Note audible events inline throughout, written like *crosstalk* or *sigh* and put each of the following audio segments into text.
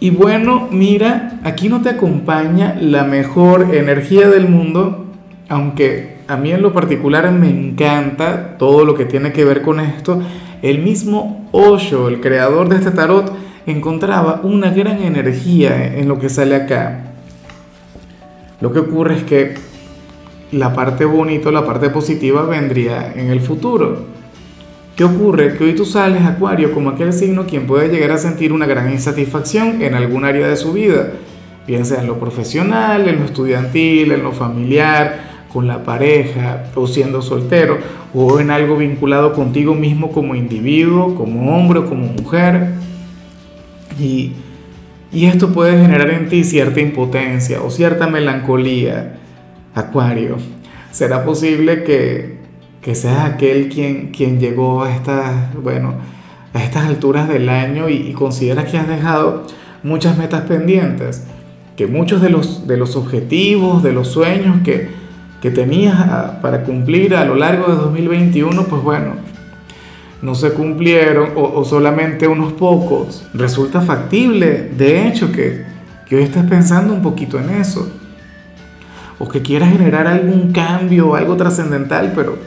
Y bueno, mira, aquí no te acompaña la mejor energía del mundo, aunque a mí en lo particular me encanta todo lo que tiene que ver con esto. El mismo Osho, el creador de este tarot, encontraba una gran energía en lo que sale acá. Lo que ocurre es que la parte bonita, la parte positiva vendría en el futuro. ¿Qué ocurre? Que hoy tú sales, Acuario, como aquel signo quien puede llegar a sentir una gran insatisfacción en algún área de su vida, bien sea en lo profesional, en lo estudiantil, en lo familiar, con la pareja, o siendo soltero, o en algo vinculado contigo mismo como individuo, como hombre o como mujer. Y, y esto puede generar en ti cierta impotencia o cierta melancolía, Acuario. ¿Será posible que que seas aquel quien, quien llegó a estas, bueno, a estas alturas del año y, consideras que has dejado muchas metas pendientes, que muchos de los, de los objetivos, de los sueños que, que tenías para cumplir a lo largo de 2021, pues bueno, no se cumplieron o, o, solamente unos pocos. Resulta factible, de hecho, que, que hoy estés pensando un poquito en eso. O que quieras generar algún cambio, algo trascendental, pero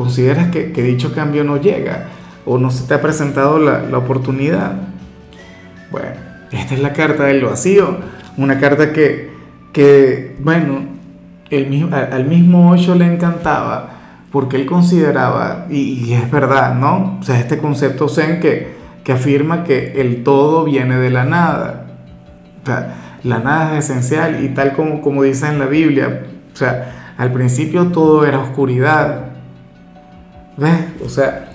consideras que, dicho cambio no llega o no se te ha presentado la, oportunidad. Bueno, esta es la carta del vacío, una carta que, que bueno, el, al mismo Osho le encantaba porque él consideraba, y, es verdad, ¿no? O sea, este concepto zen que, que afirma que el todo viene de la nada. La nada es esencial y tal como, como dice en la Biblia, o sea, al principio todo era oscuridad, ¿Ves? O sea,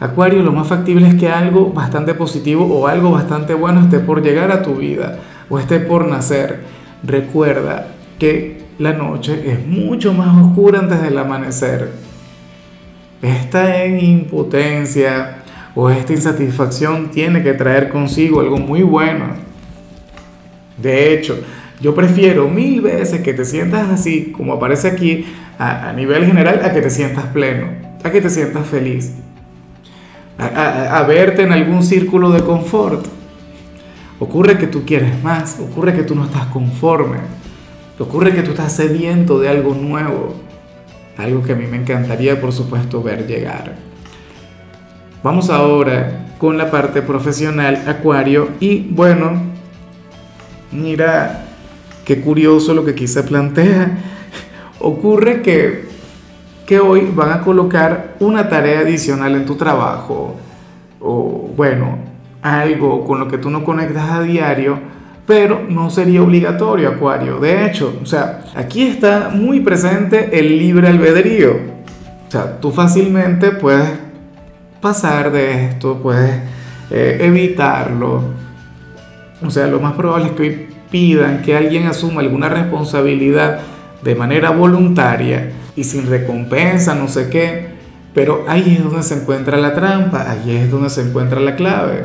Acuario, lo más factible es que algo bastante positivo o algo bastante bueno esté por llegar a tu vida o esté por nacer. Recuerda que la noche es mucho más oscura antes del amanecer. Esta impotencia o esta insatisfacción tiene que traer consigo algo muy bueno. De hecho, yo prefiero mil veces que te sientas así, como aparece aquí, a, a nivel general, a que te sientas pleno a que te sientas feliz, a, verte en algún círculo de confort. Ocurre que tú quieres más, ocurre que tú no estás conforme, ocurre que tú estás sediento de algo nuevo, algo que a mí me encantaría, por supuesto, ver llegar. Vamos ahora con la parte profesional, Acuario, y bueno, mira qué curioso lo que aquí se plantea. *laughs* Ocurre que que hoy van a colocar una tarea adicional en tu trabajo o bueno, algo con lo que tú no conectas a diario, pero no sería obligatorio, Acuario. De hecho, o sea, aquí está muy presente el libre albedrío. O sea, tú fácilmente puedes pasar de esto, puedes eh, evitarlo. O sea, lo más probable es que hoy pidan que alguien asuma alguna responsabilidad de manera voluntaria y sin recompensa, no sé qué. Pero ahí es donde se encuentra la trampa, ahí es donde se encuentra la clave.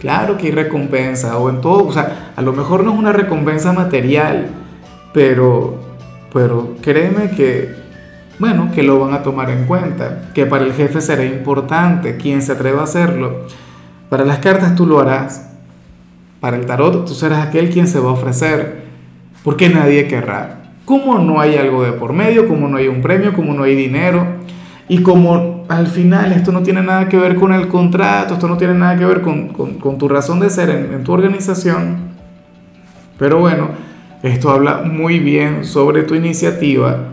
Claro que hay recompensa, o en todo, o sea, a lo mejor no es una recompensa material, pero, pero créeme que, bueno, que lo van a tomar en cuenta, que para el jefe será importante quien se atreva a hacerlo. Para las cartas tú lo harás, para el tarot tú serás aquel quien se va a ofrecer, porque nadie querrá como no hay algo de por medio, como no hay un premio, como no hay dinero, y como al final esto no tiene nada que ver con el contrato, esto no tiene nada que ver con, con, tu razón de ser en, en tu organización, pero bueno, esto habla muy bien sobre tu iniciativa.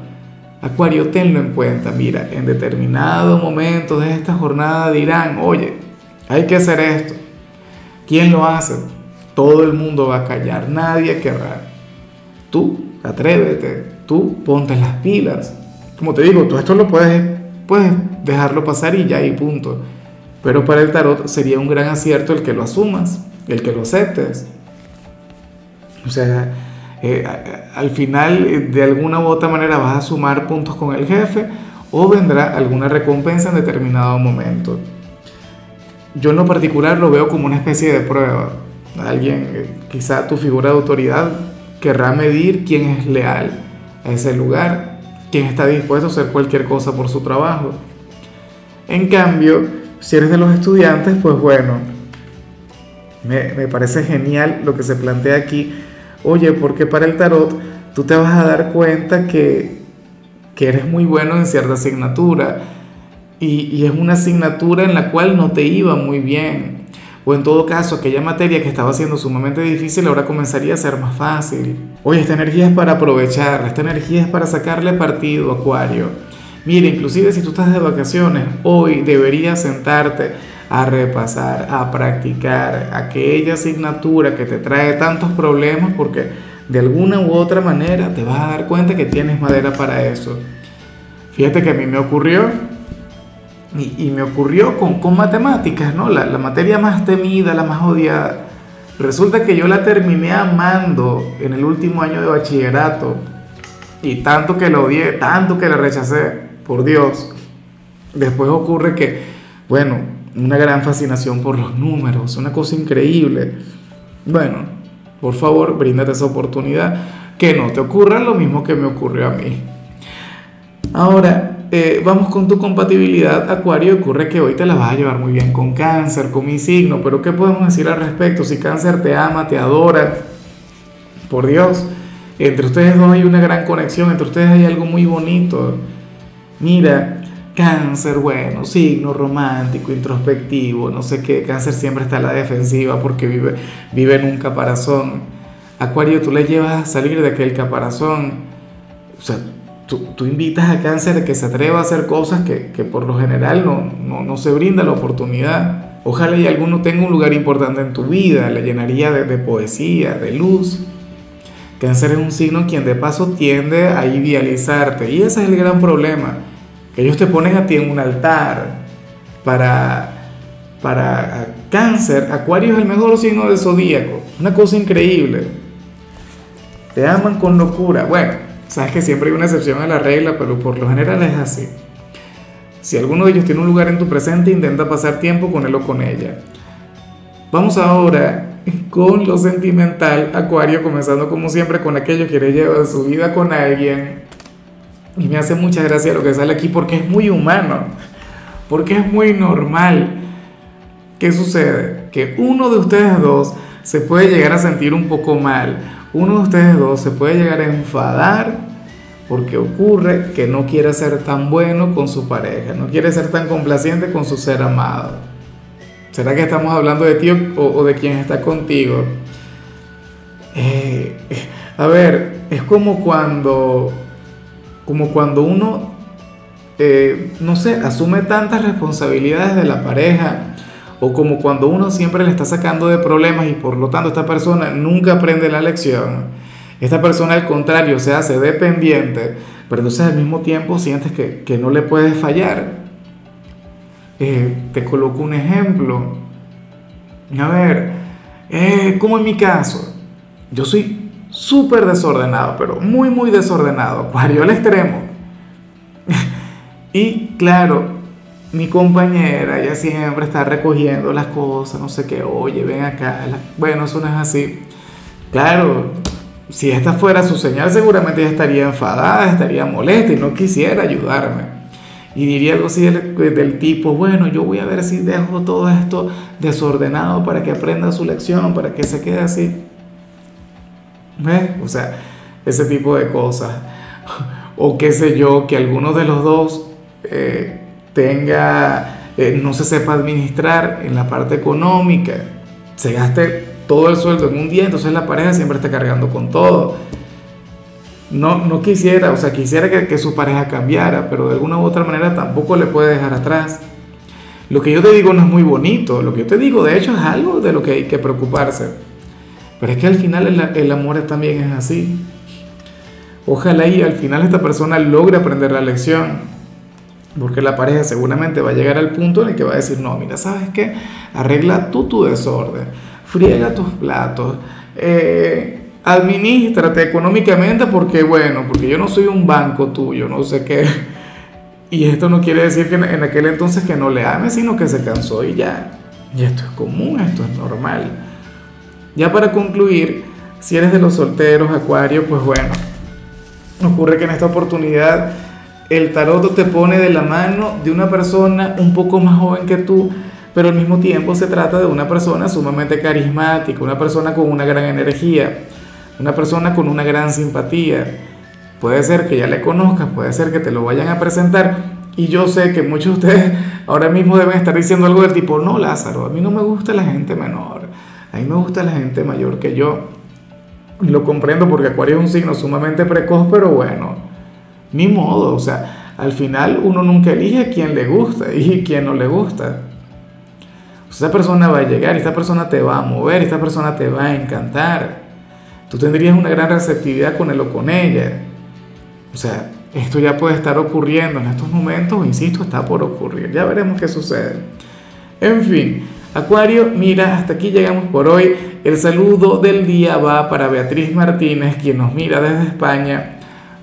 Acuario, tenlo en cuenta. Mira, en determinado momento de esta jornada dirán, oye, hay que hacer esto. ¿Quién lo hace? Todo el mundo va a callar, nadie querrá. Tú atrévete, tú ponte las pilas. Como te digo, tú esto lo puedes, puedes dejarlo pasar y ya y punto. Pero para el tarot sería un gran acierto el que lo asumas, el que lo aceptes. O sea, eh, al final eh, de alguna u otra manera vas a sumar puntos con el jefe o vendrá alguna recompensa en determinado momento. Yo en lo particular lo veo como una especie de prueba. Alguien, eh, quizá tu figura de autoridad, querrá medir quién es leal a ese lugar, quién está dispuesto a hacer cualquier cosa por su trabajo. En cambio, si eres de los estudiantes, pues bueno, me, me parece genial lo que se plantea aquí Oye, porque para el tarot tú te vas a dar cuenta que, que eres muy bueno en cierta asignatura y, y, es una asignatura en la cual no te iba muy bien. O en todo caso, aquella materia que estaba siendo sumamente difícil ahora comenzaría a ser más fácil. Oye, esta energía es para aprovecharla, esta energía es para sacarle partido, Acuario. Mira, inclusive si tú estás de vacaciones, hoy deberías sentarte a repasar, a practicar aquella asignatura que te trae tantos problemas porque de alguna u otra manera te vas a dar cuenta que tienes madera para eso. Fíjate que a mí me ocurrió, y, me ocurrió con, con matemáticas, ¿no? La, la materia más temida, la más odiada. Resulta que yo la terminé amando en el último año de bachillerato. Y tanto que la odié, tanto que la rechacé, por Dios. Después ocurre que, bueno, una gran fascinación por los números, una cosa increíble. Bueno, por favor, bríndate esa oportunidad. Que no te ocurra lo mismo que me ocurrió a mí. Ahora, eh, vamos con tu compatibilidad, Acuario. Ocurre que hoy te la vas a llevar muy bien con Cáncer, con mi signo, pero ¿qué podemos decir al respecto? Si Cáncer te ama, te adora, por Dios, entre ustedes dos hay una gran conexión, entre ustedes hay algo muy bonito. Mira, Cáncer, bueno, signo romántico, introspectivo, no sé qué. Cáncer siempre está a la defensiva porque vive, vive en un caparazón. Acuario, tú le llevas a salir de aquel caparazón. O sea, tú, tú invitas a Cáncer a que se atreva a hacer cosas que, que por lo general no, no, no, se brinda la oportunidad. Ojalá y alguno tenga un lugar importante en tu vida, le llenaría de, de poesía, de luz. Cáncer es un signo quien de paso tiende a idealizarte y ese es el gran problema ellos te ponen a ti en un altar para, para cáncer. Acuario es el mejor signo del zodíaco. Una cosa increíble. Te aman con locura. Bueno, sabes que siempre hay una excepción a la regla, pero por lo general es así. Si alguno de ellos tiene un lugar en tu presente, intenta pasar tiempo con él o con ella. Vamos ahora con lo sentimental, Acuario, comenzando como siempre con aquello que quiere llevar su vida con alguien y me hace mucha gracia lo que sale aquí porque es muy humano, porque es muy normal. ¿Qué sucede? Que uno de ustedes dos se puede llegar a sentir un poco mal, uno de ustedes dos se puede llegar a enfadar porque ocurre que no quiere ser tan bueno con su pareja, no quiere ser tan complaciente con su ser amado. ¿Será que estamos hablando de ti o, de quien está contigo? Eh, a ver, es como cuando como cuando uno, eh, no sé, asume tantas responsabilidades de la pareja, o como cuando uno siempre le está sacando de problemas y por lo tanto esta persona nunca aprende la lección. Esta persona al contrario se hace dependiente, pero entonces al mismo tiempo sientes que, que no le puedes fallar. Eh, te coloco un ejemplo. A ver, eh, como en mi caso, yo soy súper desordenado, pero muy, muy desordenado, *laughs* Acuario al extremo. y claro, mi compañera, ella siempre está recogiendo las cosas, no sé qué, oye, ven acá. Bueno, eso no es así. Claro, si esta fuera su señal, seguramente ella estaría enfadada, estaría molesta y no quisiera ayudarme. Y diría algo así del, tipo, bueno, yo voy a ver si dejo todo esto desordenado para que aprenda su lección, para que se quede así. ¿Ves? O sea, ese tipo de cosas. *laughs* O qué sé yo, que alguno de los dos eh, tenga, eh, no se sepa administrar en la parte económica, se gaste todo el sueldo en un día, entonces la pareja siempre está cargando con todo. No, no quisiera, o sea, quisiera que, que su pareja cambiara, pero de alguna u otra manera tampoco le puede dejar atrás. Lo que yo te digo no es muy bonito, lo que yo te digo de hecho es algo de lo que hay que preocuparse. Pero es que al final el, amor también es así. Ojalá y al final esta persona logre aprender la lección. Porque la pareja seguramente va a llegar al punto en el que va a decir, no, mira, ¿sabes qué? Arregla tú tu desorden, friega tus platos, eh, administrate económicamente porque, bueno, porque yo no soy un banco tuyo, no sé qué. Y esto no quiere decir que en aquel entonces que no le ame, sino que se cansó y ya. Y esto es común, esto es normal. Ya para concluir, si eres de los solteros, Acuario, pues bueno, ocurre que en esta oportunidad el tarot te pone de la mano de una persona un poco más joven que tú, pero al mismo tiempo se trata de una persona sumamente carismática, una persona con una gran energía, una persona con una gran simpatía. Puede ser que ya le conozcas, puede ser que te lo vayan a presentar. Y yo sé que muchos de ustedes ahora mismo deben estar diciendo algo del tipo, no Lázaro, a mí no me gusta la gente menor, a mí me gusta la gente mayor que yo. Y lo comprendo porque Acuario es un signo sumamente precoz, pero bueno, ni modo, o sea, al final uno nunca elige a quien le gusta y quien no le gusta. Esa persona va a llegar, esta persona te va a mover, esta persona te va a encantar. Tú tendrías una gran receptividad con él o con ella. O sea, esto ya puede estar ocurriendo en estos momentos, insisto, está por ocurrir. Ya veremos qué sucede. En fin, Acuario, mira, hasta aquí llegamos por hoy. El saludo del día va para Beatriz Martínez, quien nos mira desde España.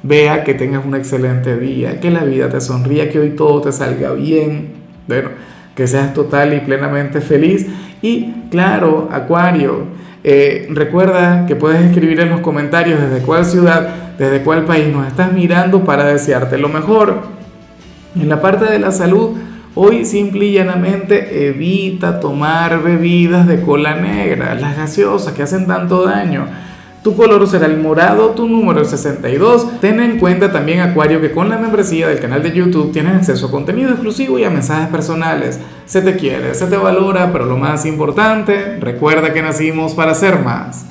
Vea que tengas un excelente día, que la vida te sonría, que hoy todo te salga bien. Bueno, que seas total y plenamente feliz. Y claro, Acuario, eh, recuerda que puedes escribir en los comentarios desde cuál ciudad, desde cuál país nos estás mirando para desearte lo mejor. En la parte de la salud, hoy simple y llanamente evita tomar bebidas de cola negra, las gaseosas que hacen tanto daño tu color será el morado, tu número es 62. Ten en cuenta también, Acuario, que con la membresía del canal de YouTube tienes acceso a contenido exclusivo y a mensajes personales. Se te quiere, se te valora, pero lo más importante, recuerda que nacimos para ser más.